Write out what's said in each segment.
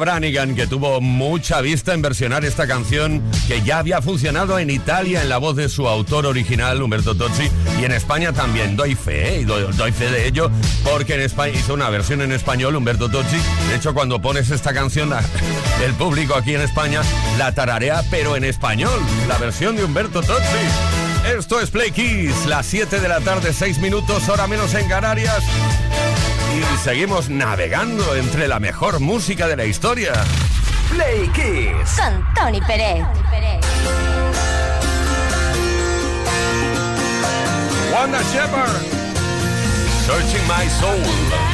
Branigan, que tuvo mucha vista en versionar esta canción que ya había funcionado en Italia en la voz de su autor original, Humberto Tozzi, y en España también. Doy fe, ¿eh? doy, doy, fe de ello, porque en España hizo una versión en español, Humberto Tozzi. De hecho, cuando pones esta canción, el público aquí en España la tararea, pero en español, la versión de Humberto Tozzi. Esto es Play Kiss, las 7 de la tarde, 6 minutos, hora menos en Canarias y seguimos navegando entre la mejor música de la historia. Play Kiss con Tony Pérez. Wanda Shepard, Searching My Soul.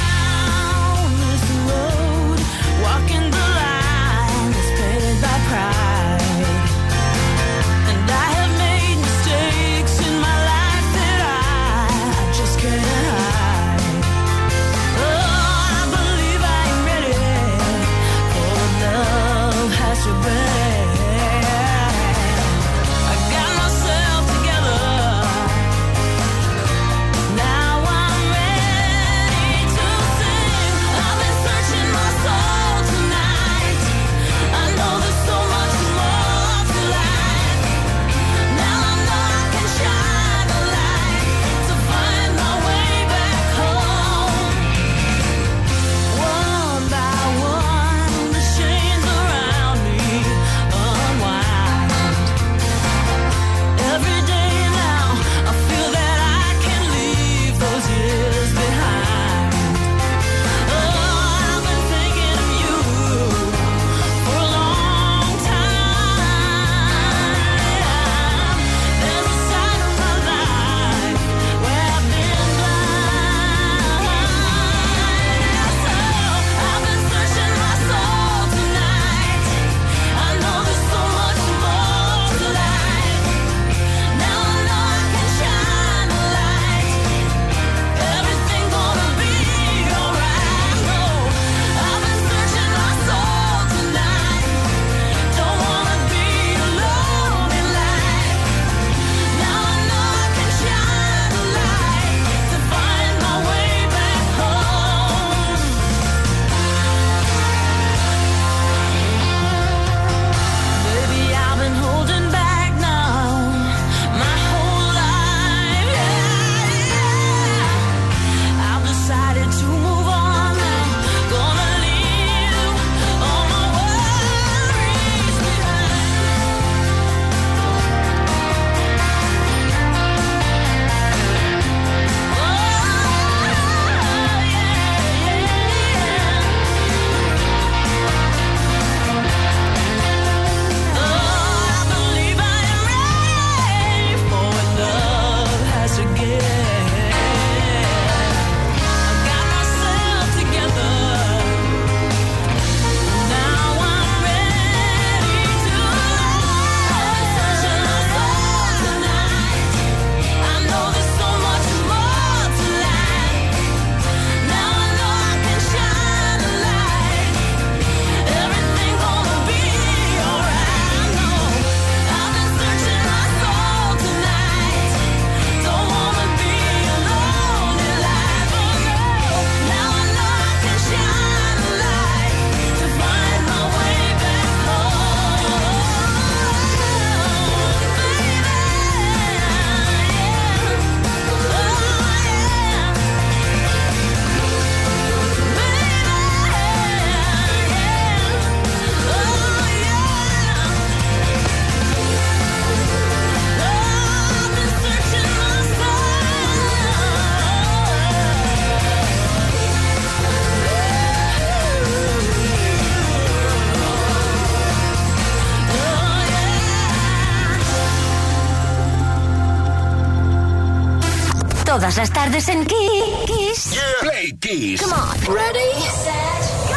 Todas las tardes en Kiss. Yeah. Play Kiss. Come on. Ready, set, go.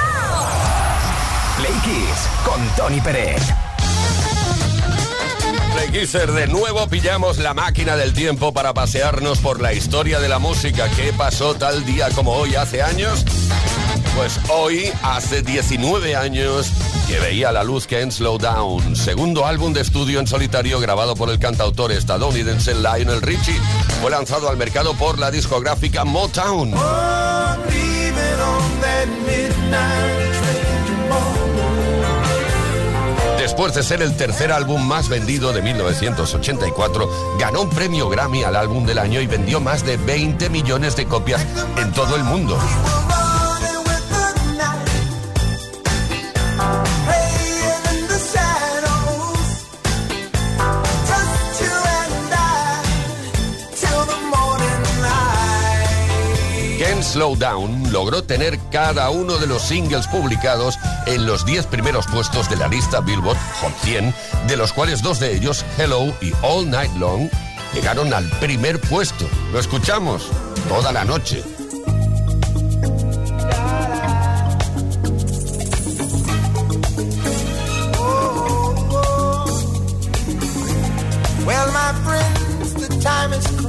Play Kiss con Tony Pérez. Play Kisser, de nuevo pillamos la máquina del tiempo para pasearnos por la historia de la música. ¿Qué pasó tal día como hoy hace años? Pues hoy, hace 19 años, que veía la luz que en Slow Down, segundo álbum de estudio en solitario grabado por el cantautor estadounidense Lionel Richie, fue lanzado al mercado por la discográfica Motown. Después de ser el tercer álbum más vendido de 1984, ganó un premio Grammy al álbum del año y vendió más de 20 millones de copias en todo el mundo. Then Slow Down logró tener cada uno de los singles publicados en los 10 primeros puestos de la lista Billboard Hot 100, de los cuales dos de ellos, Hello y All Night Long, llegaron al primer puesto. Lo escuchamos toda la noche. Time is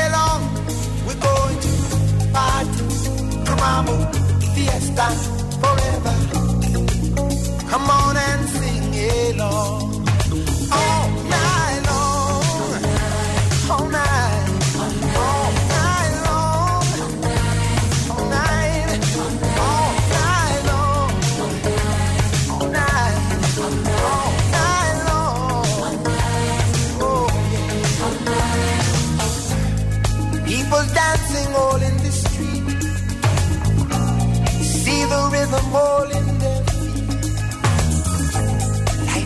mamamoo, fiesta forever. Come on and sing along.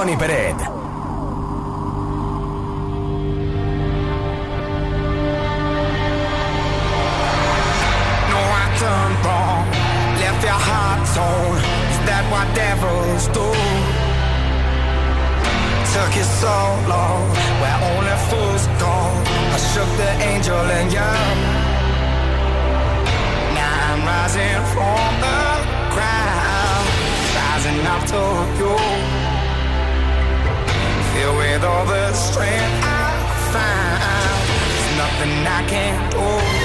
per strength I find, there's nothing I can't do.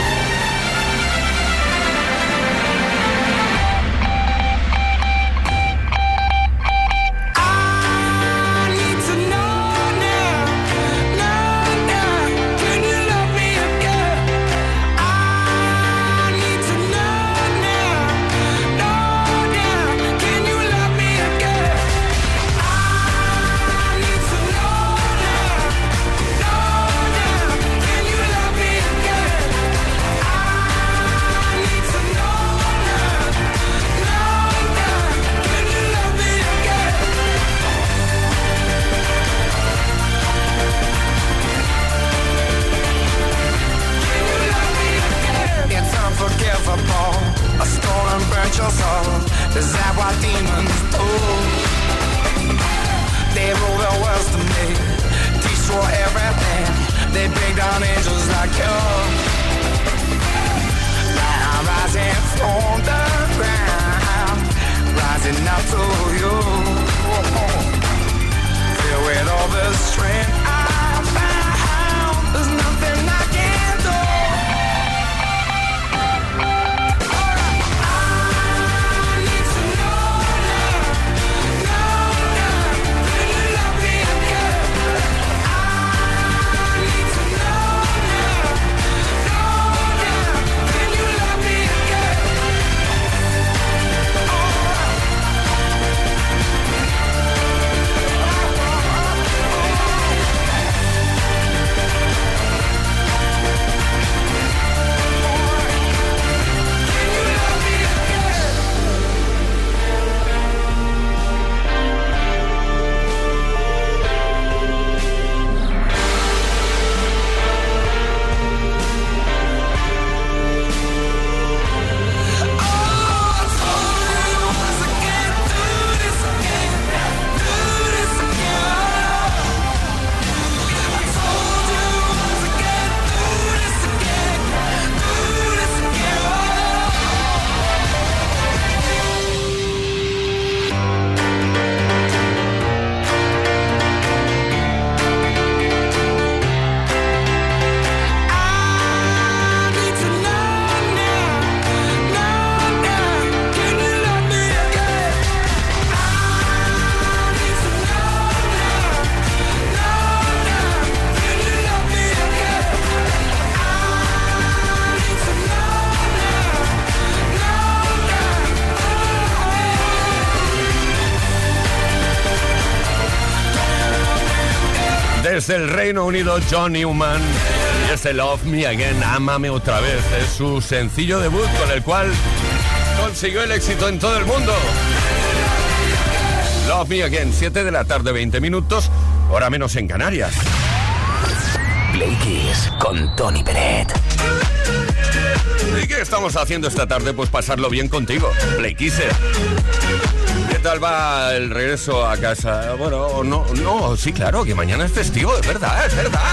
Desde el Reino Unido, John Newman. Y este Love Me Again, Amame otra vez. Es su sencillo debut con el cual consiguió el éxito en todo el mundo. Love Me Again, 7 de la tarde, 20 minutos, hora menos en Canarias. Play Kiss con Tony Peret. ¿Y qué estamos haciendo esta tarde? Pues pasarlo bien contigo, Play Kisser. ¿Qué tal va el regreso a casa? Bueno, no, no, sí, claro, que mañana es festivo, es verdad, es verdad.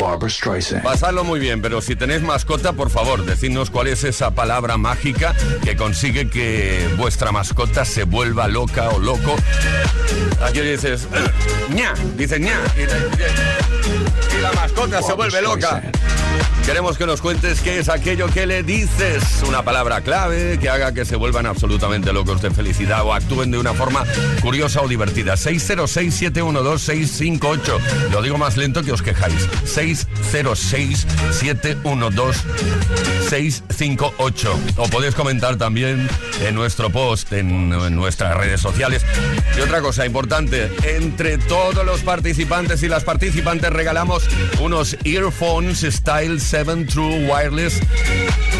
Barbara Streisand. Pasadlo muy bien, pero si tenéis mascota, por favor, decidnos cuál es esa palabra mágica que consigue que vuestra mascota se vuelva loca o loco. Aquí dices, "Eh, ña, dices ña, y la mascota se vuelve loca. Queremos que nos cuentes qué es aquello que le dices, una palabra clave que haga que se vuelvan absolutamente locos de felicidad o actúen de una forma curiosa o divertida. 606-712-658. Lo digo más lento que os quejáis. 606-712-658. O podéis comentar también en nuestro post, en, en nuestras redes sociales. Y otra cosa importante, entre todos los participantes y las participantes regalamos unos earphones Style 7 True Wireless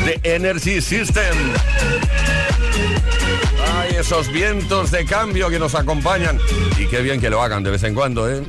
de Energy System. Ay, esos vientos de cambio que nos acompañan. Y qué bien que lo hagan de vez en cuando, ¿eh?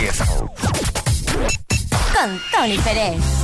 10. Con Tony Pérez.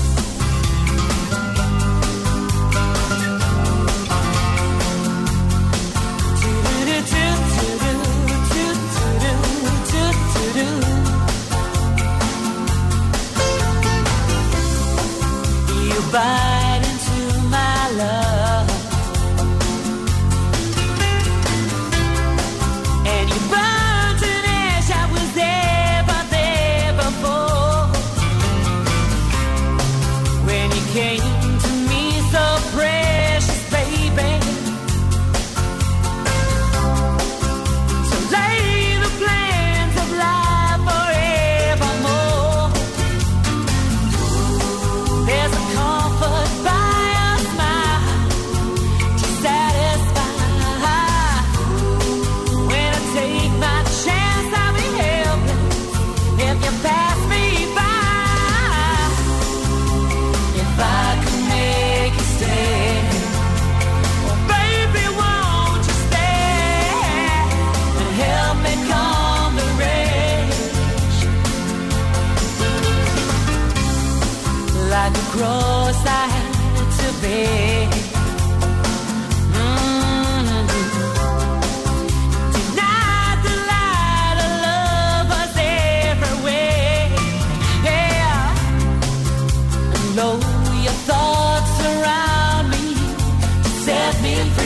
Me free.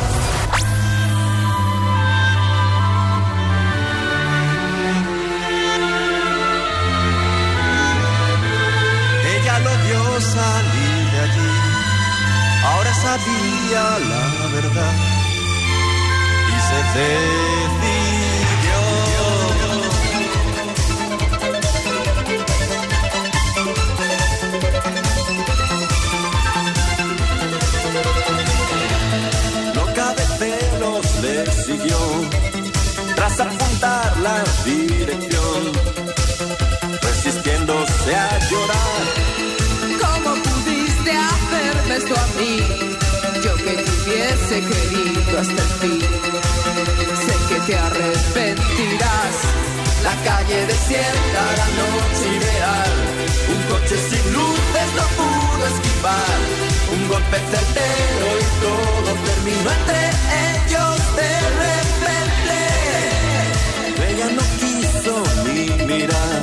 Lo vio salir de allí, ahora sabía la verdad y se decidió. Loca de celos le siguió, tras apuntar la dirección, resistiéndose a llorar. Yo que te hubiese querido hasta el fin. Sé que te arrepentirás. La calle desierta, la noche ideal. Un coche sin luces no pudo esquivar. Un golpe certero y todo terminó entre ellos de repente. Ella no quiso ni mirar.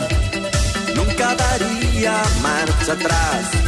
Nunca daría marcha atrás.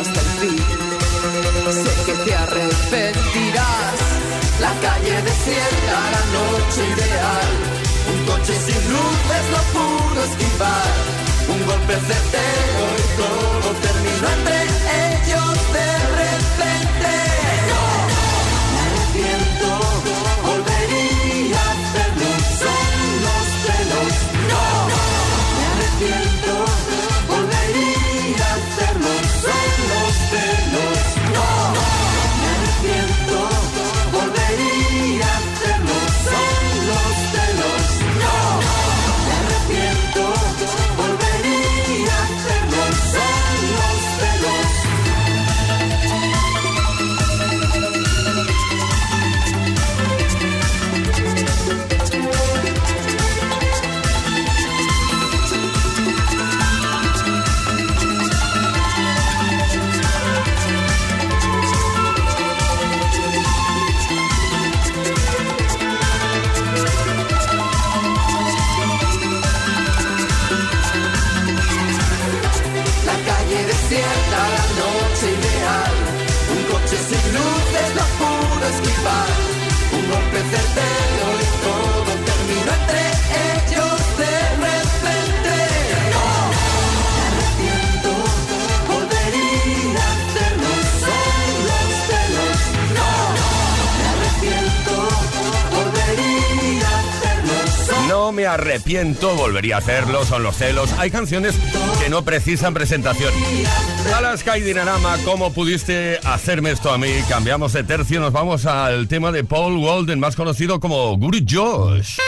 hasta el fin. Sé que te arrepentirás. La calle desierta, la noche ideal. Un coche sin luces no pudo esquivar. Un golpe certero y todo terminó entre ellos de arrepiento, volvería a hacerlo, son los celos. Hay canciones que no precisan presentación. Alaska y Dinarama, ¿cómo pudiste hacerme esto a mí? Cambiamos de tercio, nos vamos al tema de Paul Walden, más conocido como Guru Josh.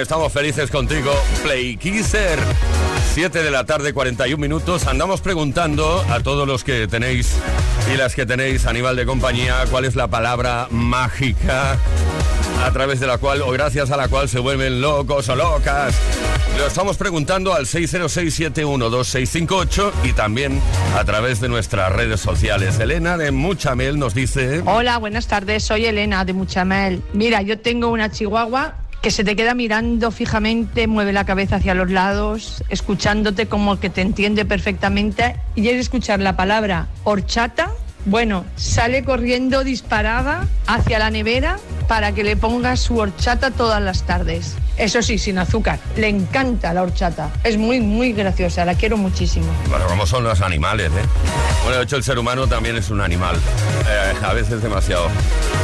Estamos felices contigo, Play Kisser. 7 de la tarde, 41 minutos. Andamos preguntando a todos los que tenéis y las que tenéis animal de compañía cuál es la palabra mágica a través de la cual o gracias a la cual se vuelven locos o locas. Lo estamos preguntando al 606-712-658 y también a través de nuestras redes sociales. Elena de Muchamel nos dice... Hola, buenas tardes, soy Elena de Muchamel. Mira, yo tengo una chihuahua que se te queda mirando fijamente, mueve la cabeza hacia los lados, escuchándote como que te entiende perfectamente y es escuchar la palabra horchata. Bueno, sale corriendo disparada hacia la nevera para que le ponga su horchata todas las tardes. Eso sí, sin azúcar. Le encanta la horchata. Es muy, muy graciosa. La quiero muchísimo. Bueno, como son los animales, ¿eh? Bueno, de hecho, el ser humano también es un animal. Eh, a veces demasiado.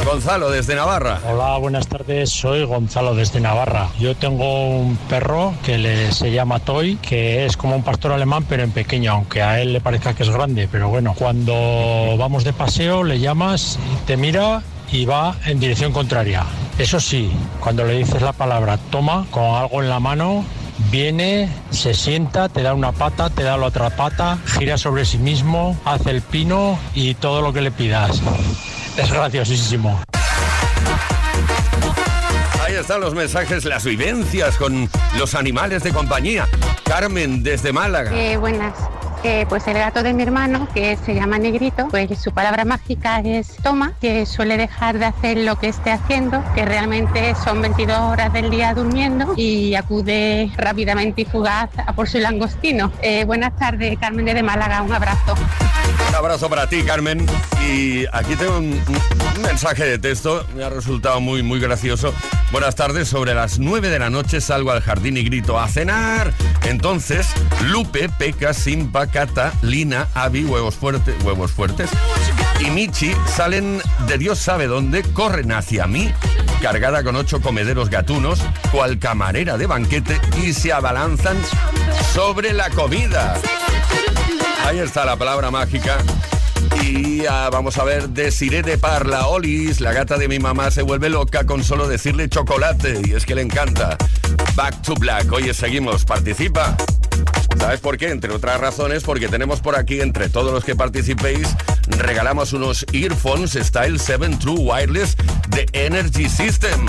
Gonzalo, desde Navarra. Hola, buenas tardes. Soy Gonzalo desde Navarra. Yo tengo un perro que le, se llama Toy, que es como un pastor alemán, pero en pequeño, aunque a él le parezca que es grande. Pero bueno, cuando vamos de paseo, le llamas, te mira y va en dirección contraria. Eso sí, cuando le dices la palabra toma con algo en la mano, viene, se sienta, te da una pata, te da la otra pata, gira sobre sí mismo, hace el pino y todo lo que le pidas. Es graciosísimo. Ahí están los mensajes, las vivencias con los animales de compañía. Carmen, desde Málaga. Eh, buenas. Pues el gato de mi hermano, que se llama Negrito, pues su palabra mágica es toma, que suele dejar de hacer lo que esté haciendo, que realmente son 22 horas del día durmiendo y acude rápidamente y fugaz a por su langostino. Eh, buenas tardes, Carmen de Málaga, un abrazo. Abrazo para ti, Carmen. Y aquí tengo un, un mensaje de texto, me ha resultado muy, muy gracioso. Buenas tardes, sobre las 9 de la noche salgo al jardín y grito a cenar. Entonces, Lupe, Peca, Simpa, Cata, Lina, Avi, huevos fuertes, huevos fuertes y Michi salen de Dios sabe dónde, corren hacia mí, cargada con ocho comederos gatunos, cual camarera de banquete y se abalanzan sobre la comida. Ahí está la palabra mágica. Y vamos a ver, Desiré de Parla, Olis, la gata de mi mamá se vuelve loca con solo decirle chocolate y es que le encanta. Back to Black, oye, seguimos, participa. ¿Sabes por qué? Entre otras razones, porque tenemos por aquí, entre todos los que participéis, regalamos unos earphones Style 7 True Wireless de Energy System.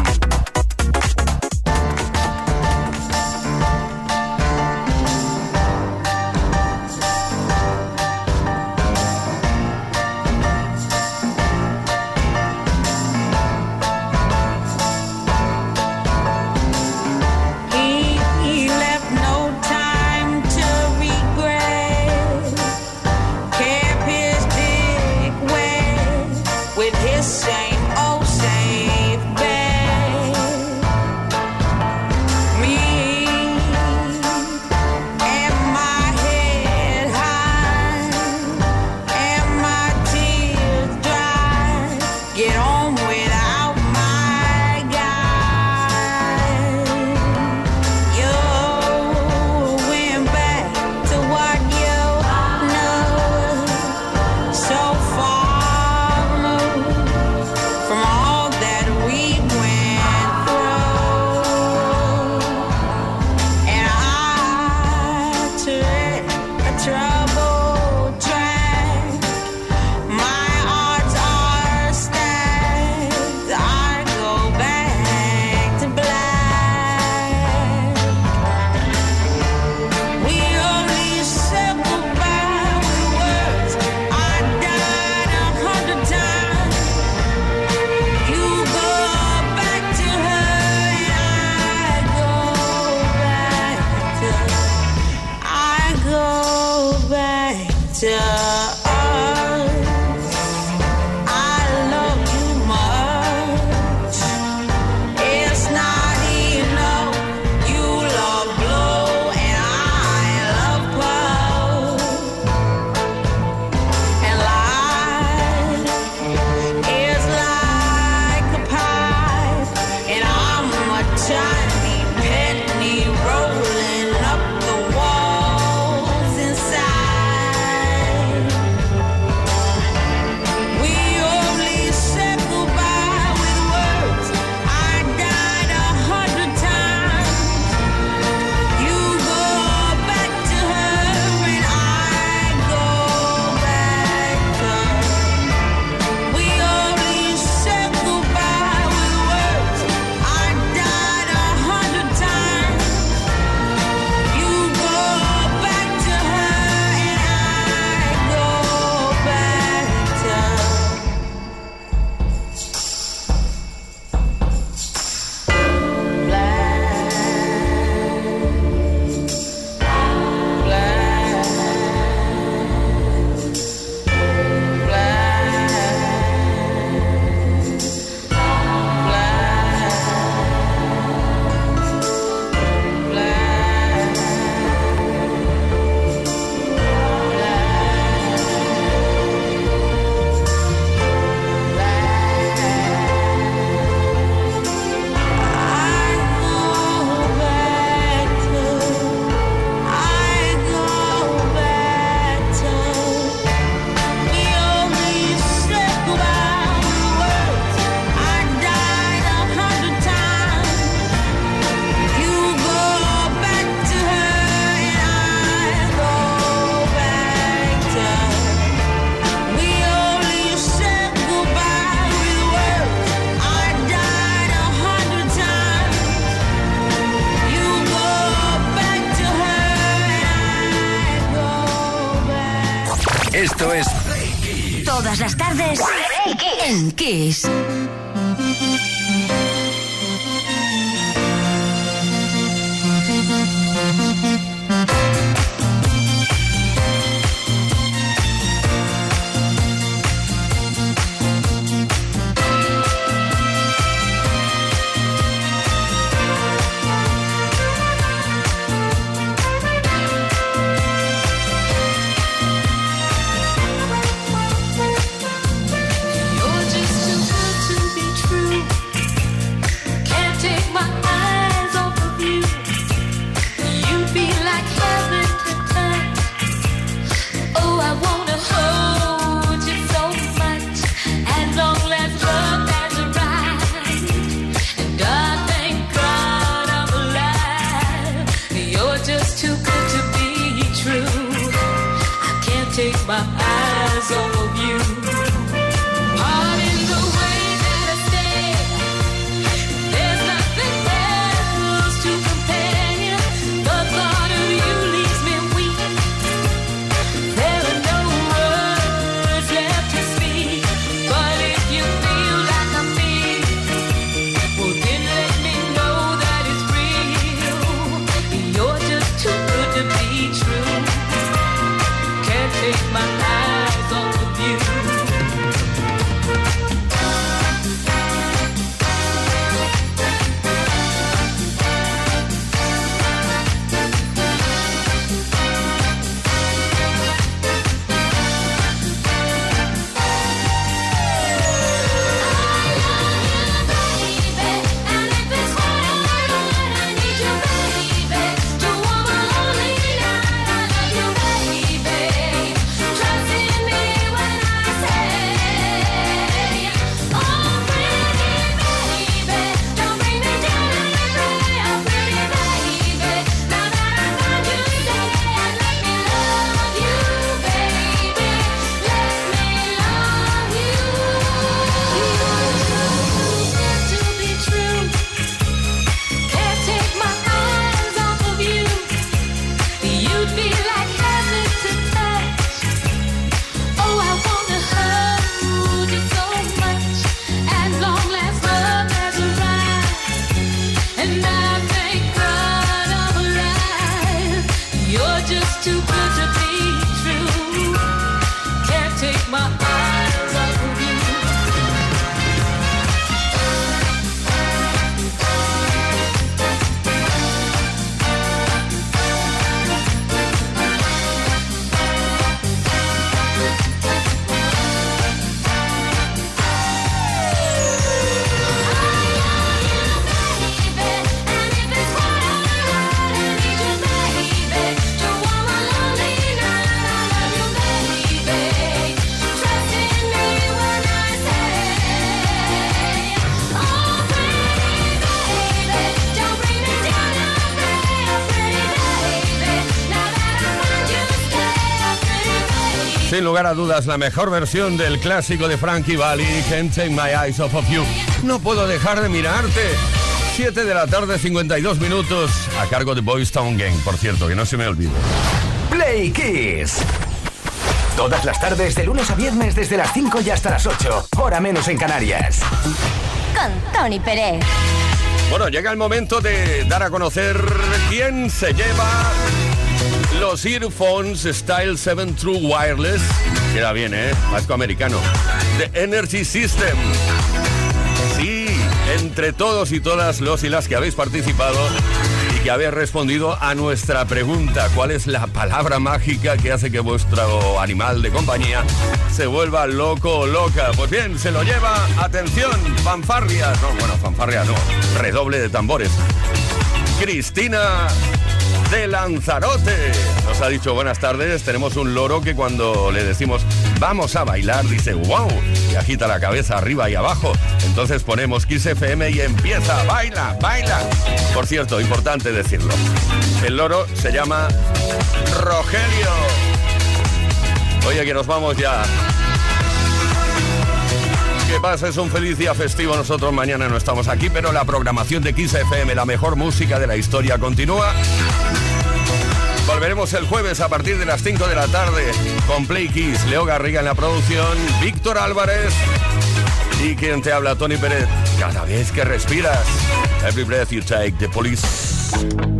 Sin lugar a dudas, la mejor versión del clásico de Frankie Valli, Can't Take My Eyes Off of You. No puedo dejar de mirarte. 7 de la tarde, 52 minutos, a cargo de Boys Town Gang, por cierto, que no se me olvide. Play Kiss. Todas las tardes, de lunes a viernes, desde las 5 y hasta las 8. Hora menos en Canarias. Con Tony Pérez. Bueno, llega el momento de dar a conocer quién se lleva los Earphones Style 7 True Wireless. Queda bien, ¿eh? Vasco americano. The Energy System. Sí, entre todos y todas los y las que habéis participado y que habéis respondido a nuestra pregunta, ¿cuál es la palabra mágica que hace que vuestro animal de compañía se vuelva loco o loca? Pues bien, se lo lleva, atención, fanfarria, no, bueno, fanfarria no, redoble de tambores. Cristina de Lanzarote. Nos ha dicho buenas tardes. Tenemos un loro que cuando le decimos vamos a bailar dice wow y agita la cabeza arriba y abajo. Entonces ponemos Kiss FM y empieza, baila, baila. Por cierto, importante decirlo. El loro se llama Rogelio. Oye, que nos vamos ya que pases un feliz día festivo. Nosotros mañana no estamos aquí, pero la programación de Kiss FM, la mejor música de la historia, continúa. Volveremos el jueves a partir de las 5 de la tarde con Play Kiss, Leo Garriga en la producción, Víctor Álvarez y quien te habla, Tony Pérez. Cada vez que respiras, every breath you take, the police.